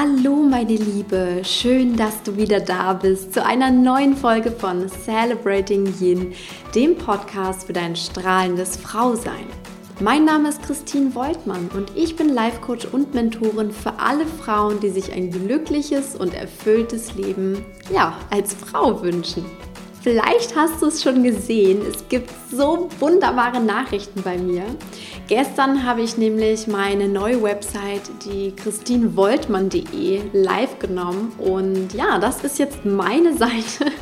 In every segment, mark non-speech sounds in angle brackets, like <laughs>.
Hallo meine Liebe, schön, dass du wieder da bist zu einer neuen Folge von Celebrating Yin, dem Podcast für dein strahlendes Frausein. Mein Name ist Christine Woltmann und ich bin Life Coach und Mentorin für alle Frauen, die sich ein glückliches und erfülltes Leben ja, als Frau wünschen. Vielleicht hast du es schon gesehen, es gibt so wunderbare Nachrichten bei mir. Gestern habe ich nämlich meine neue Website, die christinewoltmann.de, live genommen. Und ja, das ist jetzt meine <laughs> Seite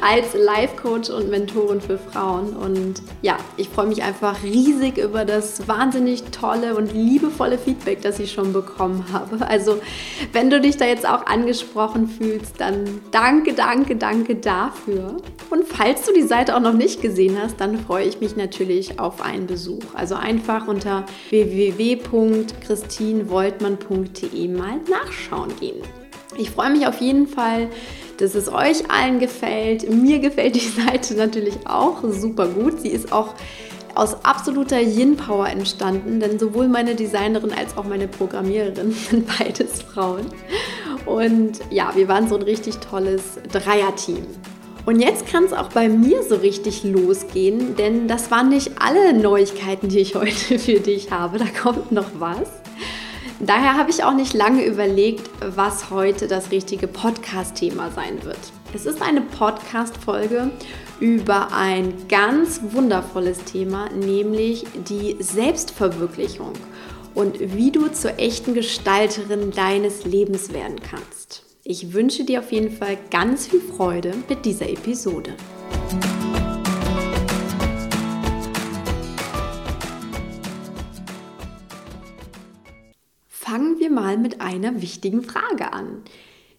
als Life Coach und Mentorin für Frauen. Und ja, ich freue mich einfach riesig über das wahnsinnig tolle und liebevolle Feedback, das ich schon bekommen habe. Also, wenn du dich da jetzt auch angesprochen fühlst, dann danke, danke, danke dafür. Und falls du die Seite auch noch nicht gesehen hast, dann freue ich mich natürlich auf einen Besuch. Also einfach unter www.christinewoltmann.de mal nachschauen gehen. Ich freue mich auf jeden Fall, dass es euch allen gefällt. Mir gefällt die <laughs> Seite natürlich auch super gut. Sie ist auch aus absoluter Yin-Power entstanden, denn sowohl meine Designerin als auch meine Programmiererin <laughs> sind beides Frauen. Und ja, wir waren so ein richtig tolles Dreierteam. Und jetzt kann es auch bei mir so richtig losgehen, denn das waren nicht alle Neuigkeiten, die ich <laughs> heute für dich habe. Da kommt noch was. Daher habe ich auch nicht lange überlegt, was heute das richtige Podcast-Thema sein wird. Es ist eine Podcast-Folge über ein ganz wundervolles Thema, nämlich die Selbstverwirklichung und wie du zur echten Gestalterin deines Lebens werden kannst. Ich wünsche dir auf jeden Fall ganz viel Freude mit dieser Episode. Mal mit einer wichtigen Frage an.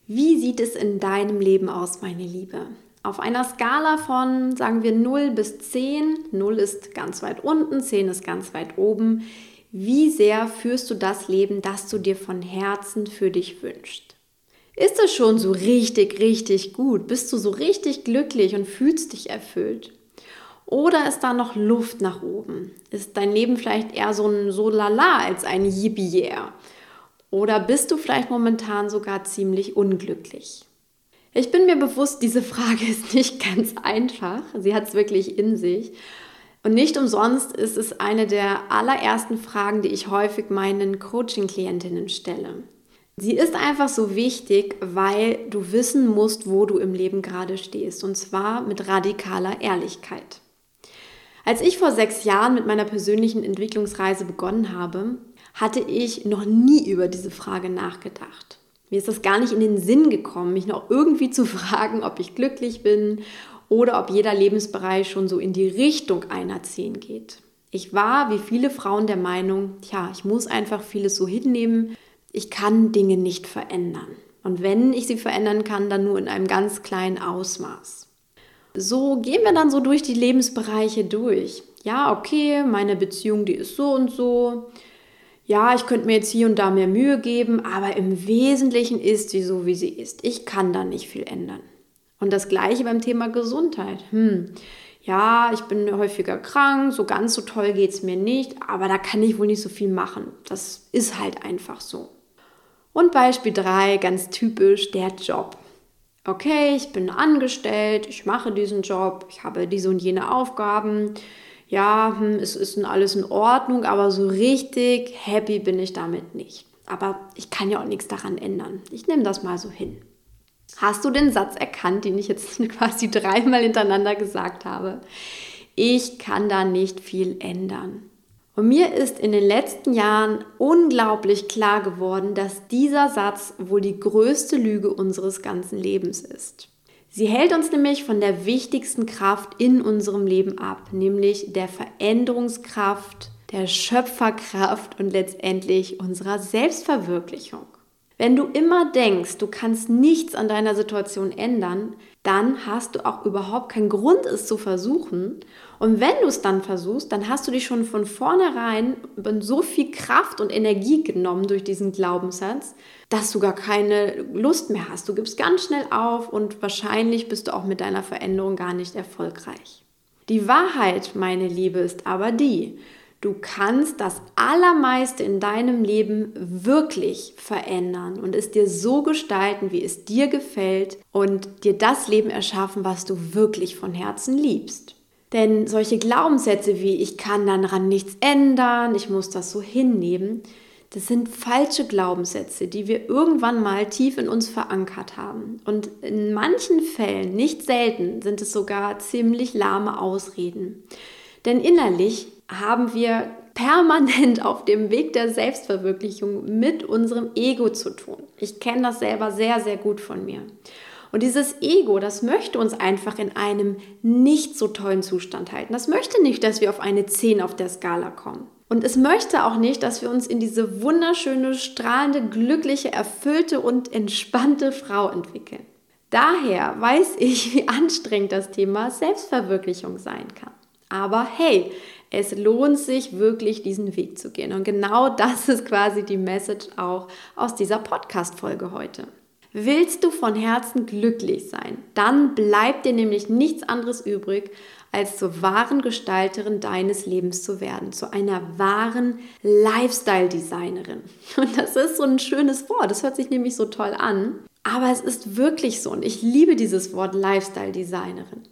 Wie sieht es in deinem Leben aus, meine Liebe? Auf einer Skala von, sagen wir, 0 bis 10, 0 ist ganz weit unten, 10 ist ganz weit oben, wie sehr führst du das Leben, das du dir von Herzen für dich wünschst? Ist es schon so richtig, richtig gut? Bist du so richtig glücklich und fühlst dich erfüllt? Oder ist da noch Luft nach oben? Ist dein Leben vielleicht eher so ein so lala als ein Yippie-Yeah? Oder bist du vielleicht momentan sogar ziemlich unglücklich? Ich bin mir bewusst, diese <laughs> Frage ist nicht ganz einfach. Sie hat es wirklich in sich. Und nicht umsonst ist es eine der allerersten Fragen, die ich häufig meinen Coaching-Klientinnen stelle. Sie ist einfach so wichtig, weil du wissen musst, wo du im Leben gerade stehst. Und zwar mit radikaler Ehrlichkeit. Als ich vor sechs Jahren mit meiner persönlichen Entwicklungsreise begonnen habe, hatte ich noch nie über diese Frage nachgedacht. Mir ist das gar nicht in den Sinn gekommen, mich noch irgendwie zu <laughs> fragen, ob ich glücklich bin oder ob jeder Lebensbereich schon so in die Richtung einer 10 geht. Ich war, wie viele Frauen, der Meinung, tja, ich muss einfach vieles so hinnehmen, ich kann Dinge nicht verändern. Und wenn ich sie verändern kann, dann nur in einem ganz kleinen Ausmaß. So gehen wir dann so durch die Lebensbereiche durch. Ja, okay, meine Beziehung, die ist so und so ja, ich könnte mir jetzt hier und da mehr Mühe geben, aber im Wesentlichen ist sie so, wie sie ist. Ich kann da nicht viel ändern. Und das gleiche beim Thema Gesundheit. Hm, ja, ich bin häufiger krank, so ganz so toll geht es mir nicht, aber da kann ich wohl nicht so viel machen. Das ist halt einfach so. Und Beispiel 3, ganz typisch, der Job. Okay, ich bin angestellt, ich mache diesen Job, ich habe diese und jene Aufgaben ja, hm, es ist alles in Ordnung, aber so richtig happy bin ich damit nicht. Aber ich kann ja auch nichts daran ändern. Ich nehme das mal so hin. Hast du den Satz erkannt, den ich jetzt <laughs> quasi dreimal hintereinander gesagt habe? Ich kann da nicht viel ändern. Und mir ist in den letzten Jahren unglaublich klar geworden, dass dieser Satz wohl die größte Lüge unseres ganzen Lebens ist. Sie hält uns nämlich von der wichtigsten Kraft in unserem Leben ab, nämlich der Veränderungskraft, der Schöpferkraft und letztendlich unserer Selbstverwirklichung. Wenn du immer denkst, du kannst nichts an deiner Situation ändern, dann hast du auch überhaupt keinen Grund, es zu versuchen. Und wenn du es dann versuchst, dann hast du dich schon von vornherein so viel Kraft und Energie genommen durch diesen Glaubenssatz, dass du gar keine Lust mehr hast. Du gibst ganz schnell auf und wahrscheinlich bist du auch mit deiner Veränderung gar nicht erfolgreich. Die Wahrheit, meine Liebe, ist aber die, Du kannst das Allermeiste in deinem Leben wirklich verändern und es dir so gestalten, wie es dir gefällt und dir das Leben erschaffen, was du wirklich von Herzen liebst. Denn solche Glaubenssätze wie ich kann daran nichts ändern, ich muss das so hinnehmen, das sind falsche Glaubenssätze, die wir irgendwann mal tief in uns verankert haben. Und in manchen Fällen, nicht selten, sind es sogar ziemlich lahme Ausreden. Denn innerlich haben wir permanent auf dem Weg der Selbstverwirklichung mit unserem Ego zu tun. Ich kenne das selber sehr, sehr gut von mir. Und dieses Ego, das möchte uns einfach in einem nicht so tollen Zustand halten. Das möchte nicht, dass wir auf eine 10 auf der Skala kommen. Und es möchte auch nicht, dass wir uns in diese wunderschöne, strahlende, glückliche, erfüllte und entspannte Frau entwickeln. Daher weiß ich, wie anstrengend das Thema Selbstverwirklichung sein kann. Aber hey, es lohnt sich wirklich, diesen Weg zu gehen. Und genau das ist quasi die Message auch aus dieser Podcast-Folge heute. Willst du von Herzen glücklich sein, dann bleibt dir nämlich nichts anderes übrig, als zur wahren Gestalterin deines Lebens zu werden, zu einer wahren Lifestyle-Designerin. Und das ist so ein schönes Wort, das hört sich nämlich so toll an, aber es ist wirklich so und ich liebe dieses Wort Lifestyle-Designerin.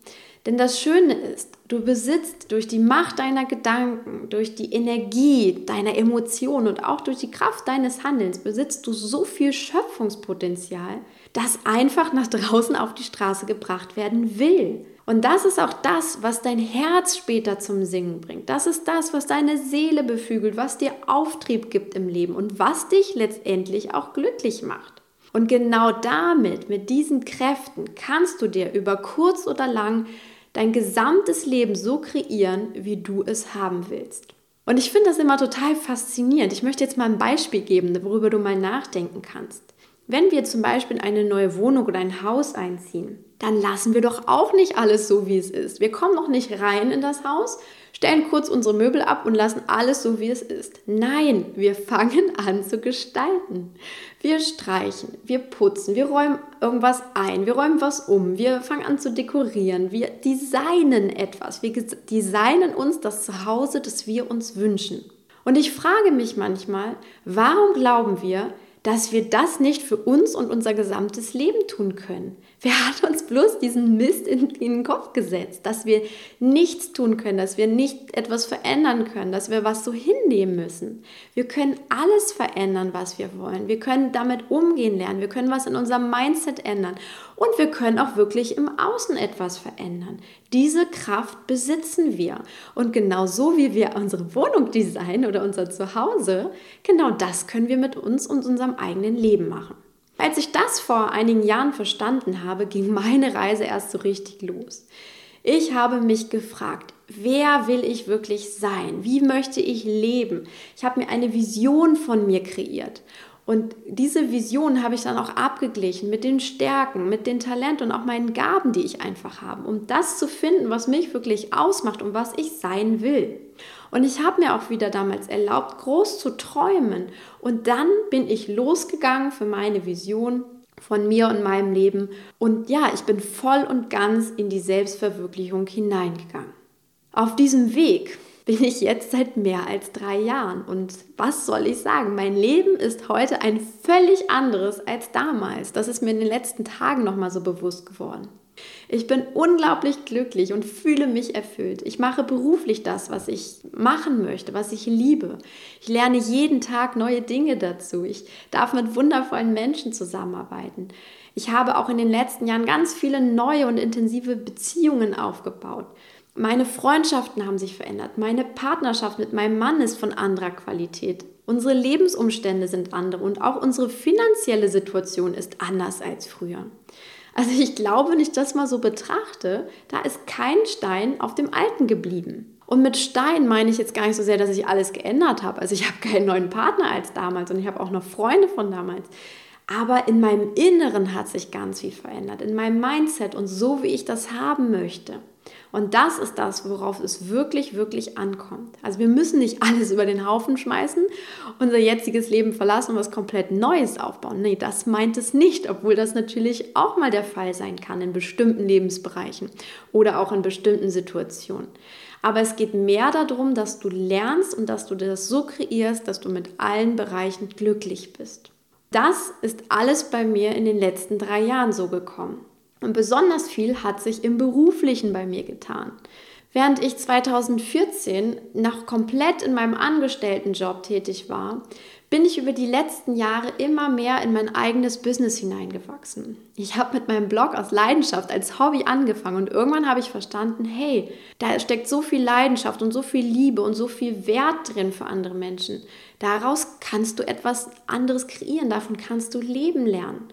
Denn das Schöne ist, du besitzt durch die Macht deiner Gedanken, durch die Energie deiner Emotionen und auch durch die Kraft deines Handelns, besitzt du so viel Schöpfungspotenzial, das einfach nach draußen auf die Straße gebracht werden will. Und das ist auch das, was dein Herz später zum Singen bringt. Das ist das, was deine Seele beflügelt, was dir Auftrieb gibt im Leben und was dich letztendlich auch glücklich macht. Und genau damit, mit diesen Kräften, kannst du dir über kurz oder lang dein gesamtes Leben so kreieren, wie du es haben willst. Und ich finde das immer total faszinierend. Ich möchte jetzt mal ein Beispiel geben, worüber du mal nachdenken kannst. Wenn wir zum Beispiel in eine neue Wohnung oder ein Haus einziehen, dann lassen wir doch auch nicht alles so, wie es ist. Wir kommen noch nicht rein in das Haus, stellen kurz unsere Möbel ab und lassen alles so, wie es ist. Nein, wir fangen <laughs> an zu gestalten. Wir streichen, wir putzen, wir räumen irgendwas ein, wir räumen was um, wir fangen an zu dekorieren, wir designen etwas, wir designen uns das Zuhause, das wir uns wünschen. Und ich frage mich manchmal, warum glauben wir, dass wir das nicht für uns und unser gesamtes Leben tun können. Wer hat uns bloß diesen Mist in, in, den Kopf gesetzt, dass wir nichts tun können, dass wir nicht etwas verändern können, dass wir was so hinnehmen müssen? Wir können alles verändern, was wir wollen. Wir können damit umgehen lernen. Wir können was in unserem Mindset ändern. Und wir können auch wirklich im Außen etwas verändern. Diese Kraft besitzen wir. Und genau so wie wir unsere Wohnung designen oder unser Zuhause, genau das können wir mit uns und unserem eigenen Leben machen. Als ich das vor einigen Jahren verstanden habe, ging meine Reise erst so richtig los. Ich habe mich gefragt, wer will ich wirklich sein? Wie möchte ich leben? Ich habe mir eine Vision von mir kreiert. Und diese Vision habe ich dann auch abgeglichen mit den Stärken, mit den Talenten und auch meinen Gaben, die ich einfach habe, um das zu finden, was mich wirklich ausmacht und was ich sein will. Und ich habe mir auch wieder damals erlaubt, groß zu träumen. Und dann bin ich losgegangen für meine Vision von mir und meinem Leben. Und ja, ich bin voll und ganz in die Selbstverwirklichung hineingegangen. Auf diesem Weg bin ich jetzt seit mehr als drei Jahren. Und was soll ich sagen? Mein Leben ist heute ein völlig anderes als damals. Das ist mir in den letzten Tagen nochmal so bewusst geworden. Ich bin unglaublich glücklich und fühle mich erfüllt. Ich mache beruflich das, was ich machen möchte, was ich liebe. Ich lerne jeden Tag neue Dinge dazu. Ich darf mit wundervollen Menschen zusammenarbeiten. Ich habe auch in den letzten Jahren ganz viele neue und intensive Beziehungen aufgebaut. Meine Freundschaften haben sich verändert. Meine Partnerschaft mit meinem Mann ist von anderer Qualität. Unsere Lebensumstände sind andere und auch unsere finanzielle Situation ist anders als früher. Also ich glaube, wenn ich das mal so betrachte, da ist kein Stein auf dem Alten geblieben. Und mit Stein meine ich jetzt gar nicht so sehr, dass ich alles geändert habe. Also ich habe keinen neuen Partner als damals und ich habe auch noch Freunde von damals. Aber in meinem Inneren hat sich ganz viel verändert, in meinem Mindset und so, wie ich das haben möchte. Und das ist das, worauf es wirklich, wirklich ankommt. Also wir müssen nicht <laughs> alles über den Haufen schmeißen, unser jetziges Leben verlassen und was komplett Neues aufbauen. Nee, das meint es nicht, obwohl das natürlich auch mal der Fall sein kann in bestimmten Lebensbereichen oder auch in bestimmten Situationen. Aber es geht mehr darum, dass du lernst und dass du das so kreierst, dass du mit allen Bereichen glücklich bist. Das ist alles bei mir in den letzten drei Jahren so gekommen. Und besonders viel hat sich im beruflichen bei mir getan. Während ich 2014 noch komplett in meinem Angestelltenjob tätig war, bin ich über die letzten Jahre immer mehr in mein eigenes Business hineingewachsen. Ich habe mit meinem Blog aus Leidenschaft als Hobby angefangen und irgendwann habe ich verstanden, hey, da steckt so viel Leidenschaft und so viel Liebe und so viel Wert drin für andere Menschen. Daraus kannst du etwas anderes kreieren, davon kannst du leben lernen.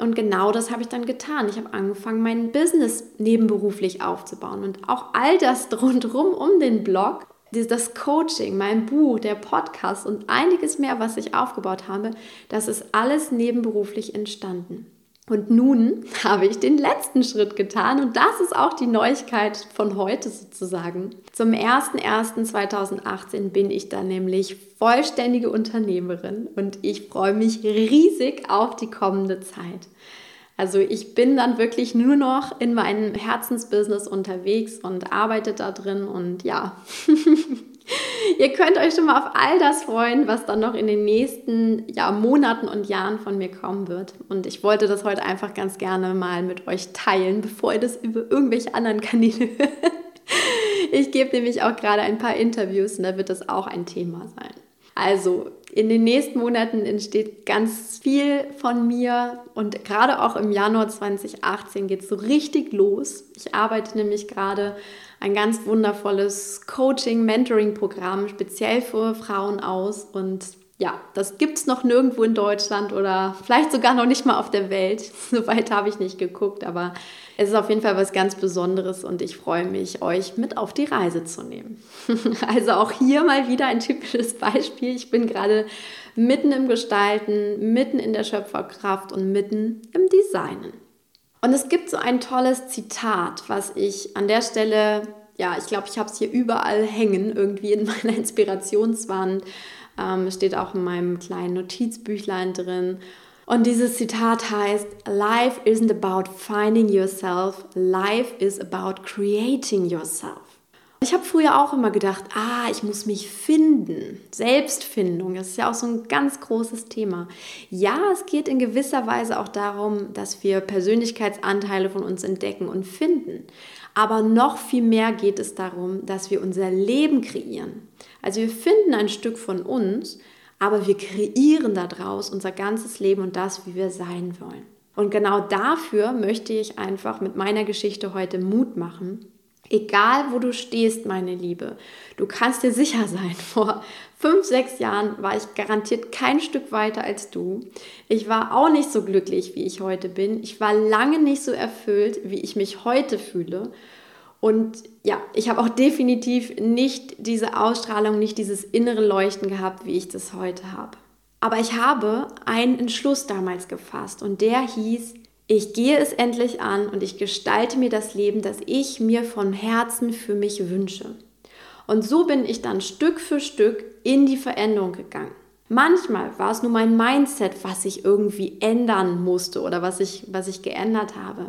Und genau das habe ich dann getan. Ich habe angefangen, mein Business nebenberuflich aufzubauen und auch all das <laughs> rundherum um den Blog das Coaching, mein Buch, der Podcast und einiges mehr, was ich aufgebaut habe, das ist alles nebenberuflich entstanden. Und nun <laughs> habe ich den letzten Schritt getan und das ist auch die Neuigkeit von heute sozusagen. Zum 01.01.2018 bin ich dann nämlich vollständige Unternehmerin und ich freue mich riesig auf die kommende Zeit. Also ich bin dann wirklich nur noch in meinem Herzensbusiness unterwegs und arbeite da drin und ja, <laughs> ihr könnt euch schon mal auf all das freuen, was dann noch in den nächsten ja, Monaten und Jahren von mir kommen wird. Und ich wollte das heute einfach ganz gerne mal mit euch teilen, bevor ihr das über irgendwelche anderen Kanäle <laughs> hört. Ich gebe nämlich auch gerade ein paar Interviews und da wird das auch ein Thema sein. Also in den nächsten Monaten entsteht ganz viel von mir und gerade auch im Januar 2018 geht es so richtig los. Ich arbeite nämlich gerade ein ganz wundervolles Coaching-Mentoring-Programm speziell für Frauen aus und ja, das gibt es noch nirgendwo in Deutschland oder vielleicht sogar noch nicht mal auf der Welt. <laughs> Soweit habe ich nicht geguckt, aber es ist auf jeden Fall was ganz Besonderes und ich freue mich, euch mit auf die Reise zu nehmen. <laughs> also auch hier mal wieder ein typisches Beispiel. Ich bin gerade mitten im Gestalten, mitten in der Schöpferkraft und mitten im Designen. Und es gibt so ein tolles Zitat, was ich an der Stelle, ja, ich glaube, ich habe es hier überall hängen, irgendwie in <laughs> meiner Inspirationswand ähm, steht auch in meinem kleinen Notizbüchlein drin. Und dieses Zitat heißt, Life isn't about finding yourself, life is about creating yourself. Ich habe früher auch immer gedacht, ah, ich muss mich finden. Selbstfindung, das ist ja auch so ein ganz großes Thema. Ja, es geht in gewisser Weise auch darum, dass wir Persönlichkeitsanteile von uns entdecken und finden. Aber noch viel mehr geht es darum, dass wir unser Leben kreieren. Also wir finden ein Stück von uns, aber wir kreieren daraus unser ganzes Leben und das, wie wir sein wollen. Und genau dafür möchte ich einfach mit meiner Geschichte heute Mut machen. Egal, wo du stehst, meine Liebe, du kannst dir sicher sein, <laughs> vor fünf, sechs Jahren war ich garantiert kein Stück weiter als du. Ich war auch nicht so glücklich, wie ich heute bin. Ich war lange nicht so erfüllt, wie ich mich heute fühle. Und ja, ich habe auch definitiv nicht diese Ausstrahlung, nicht dieses innere Leuchten gehabt, wie ich das heute habe. Aber ich habe einen Entschluss damals gefasst und der hieß, ich gehe es endlich an und ich gestalte mir das Leben, das ich mir von Herzen für mich wünsche. Und so bin ich dann Stück für Stück in die Veränderung gegangen. Manchmal war es nur mein Mindset, was ich irgendwie ändern musste oder was ich, was ich geändert habe.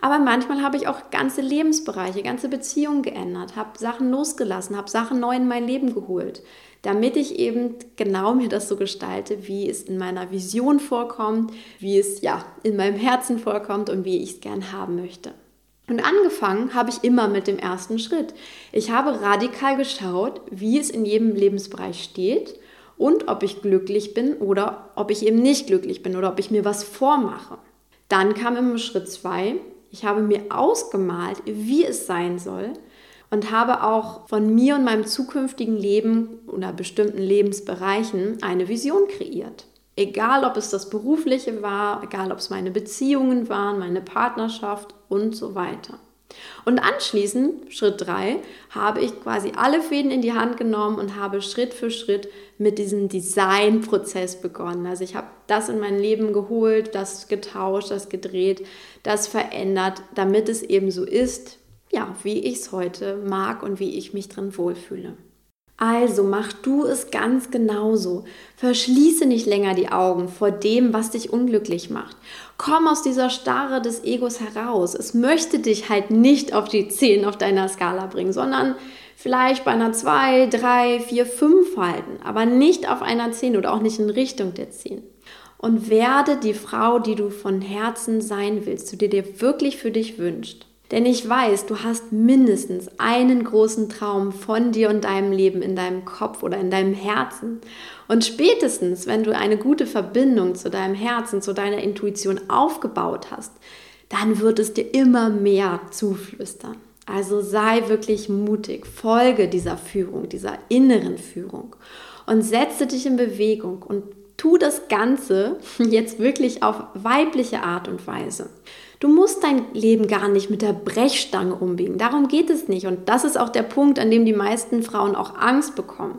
Aber manchmal habe ich auch ganze Lebensbereiche, ganze Beziehungen geändert, habe Sachen losgelassen, habe Sachen neu in mein Leben geholt, damit ich eben genau mir das so gestalte, wie es in meiner Vision vorkommt, wie es ja in meinem Herzen vorkommt und wie ich es gern haben möchte. Und angefangen habe ich immer mit dem ersten Schritt. Ich habe radikal geschaut, wie es in jedem Lebensbereich steht und ob ich glücklich bin oder ob ich eben nicht glücklich bin oder ob ich mir was vormache. Dann kam immer Schritt zwei. Ich habe mir ausgemalt, wie es sein soll und habe auch von mir und meinem zukünftigen Leben oder bestimmten Lebensbereichen eine Vision kreiert. Egal, ob es das berufliche war, egal, ob es meine Beziehungen waren, meine Partnerschaft und so weiter. Und anschließend, Schritt 3, habe ich quasi alle Fäden in die Hand genommen und habe Schritt für Schritt mit diesem Designprozess begonnen. Also ich habe das in mein Leben geholt, das getauscht, das gedreht, das verändert, damit es eben so ist, ja, wie ich es heute mag und wie ich mich drin wohlfühle. Also mach du es ganz genauso. Verschließe nicht länger die Augen vor dem, was dich unglücklich macht. Komm aus dieser Starre des Egos heraus. Es möchte dich halt nicht auf die 10 auf deiner Skala bringen, sondern vielleicht bei einer 2, 3, 4, 5 halten, aber nicht auf einer 10 oder auch nicht in Richtung der 10. Und werde die Frau, die du von Herzen sein willst, die dir wirklich für dich wünscht. Denn ich weiß, du hast mindestens einen großen Traum von dir und deinem Leben in deinem Kopf oder in deinem Herzen. Und spätestens, wenn du eine gute Verbindung zu deinem Herzen, zu deiner Intuition aufgebaut hast, dann wird es dir immer mehr zuflüstern. Also sei wirklich mutig, folge dieser Führung, dieser inneren Führung und setze dich in Bewegung und tu das Ganze <laughs> jetzt wirklich auf weibliche Art und Weise. Du musst dein Leben gar nicht mit der Brechstange umbiegen. Darum geht es nicht. Und das ist auch der Punkt, an dem die meisten Frauen auch Angst bekommen.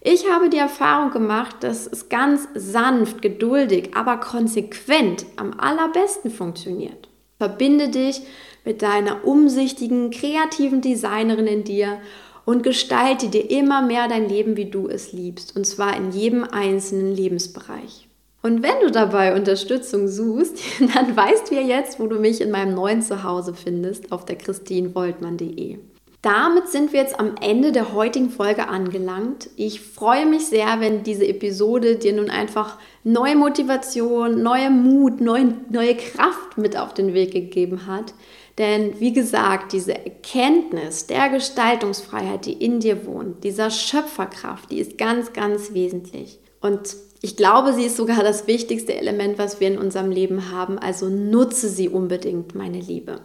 Ich habe die Erfahrung gemacht, dass es ganz sanft, geduldig, aber konsequent am allerbesten funktioniert. Verbinde dich mit deiner umsichtigen, kreativen Designerin in dir und gestalte dir immer mehr dein Leben, wie du es liebst, und zwar in jedem einzelnen Lebensbereich. Und wenn du dabei Unterstützung suchst, <laughs> dann weißt du ja jetzt, wo du mich in meinem neuen Zuhause findest, auf der christinvoltmann.de. Damit sind wir jetzt am Ende der heutigen Folge angelangt. Ich freue mich sehr, wenn diese Episode dir nun einfach neue Motivation, neue Mut, neue, neue Kraft mit auf den Weg gegeben hat. Denn wie gesagt, diese Erkenntnis der Gestaltungsfreiheit, die in dir wohnt, dieser Schöpferkraft, die ist ganz, ganz wesentlich. Und ich glaube, sie ist sogar das wichtigste Element, was wir in unserem Leben haben. Also nutze sie unbedingt, meine Liebe.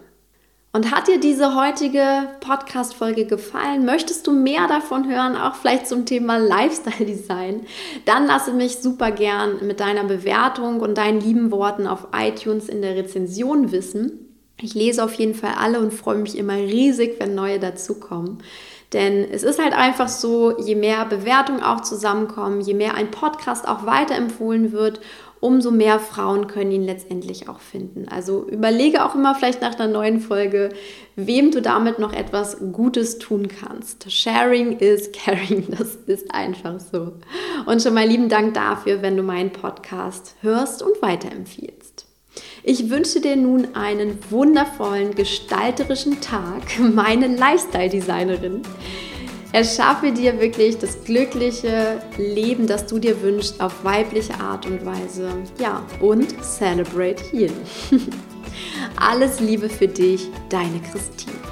Und hat dir diese heutige Podcast-Folge gefallen? Möchtest du mehr davon hören, auch vielleicht zum Thema Lifestyle Design? Dann lasse mich super gern mit deiner Bewertung und deinen lieben Worten auf iTunes in der Rezension wissen. Ich lese auf jeden Fall alle und freue mich immer riesig, wenn neue dazukommen. Denn es ist halt einfach so, je mehr Bewertungen auch zusammenkommen, je mehr ein Podcast auch weiterempfohlen wird, umso mehr Frauen können ihn letztendlich auch finden. Also überlege auch immer vielleicht nach einer neuen Folge, wem du damit noch etwas Gutes tun kannst. Sharing is <laughs> caring, das ist einfach so. Und schon mal lieben Dank dafür, wenn du meinen Podcast hörst und weiterempfiehlst. Ich wünsche dir nun einen wundervollen gestalterischen Tag, <laughs> meine Lifestyle-Designerin. Erschaffe dir wirklich das glückliche Leben, das du dir wünschst, auf weibliche Art und Weise. Ja, und celebrate healing. <laughs> Alles Liebe für dich, deine Christine.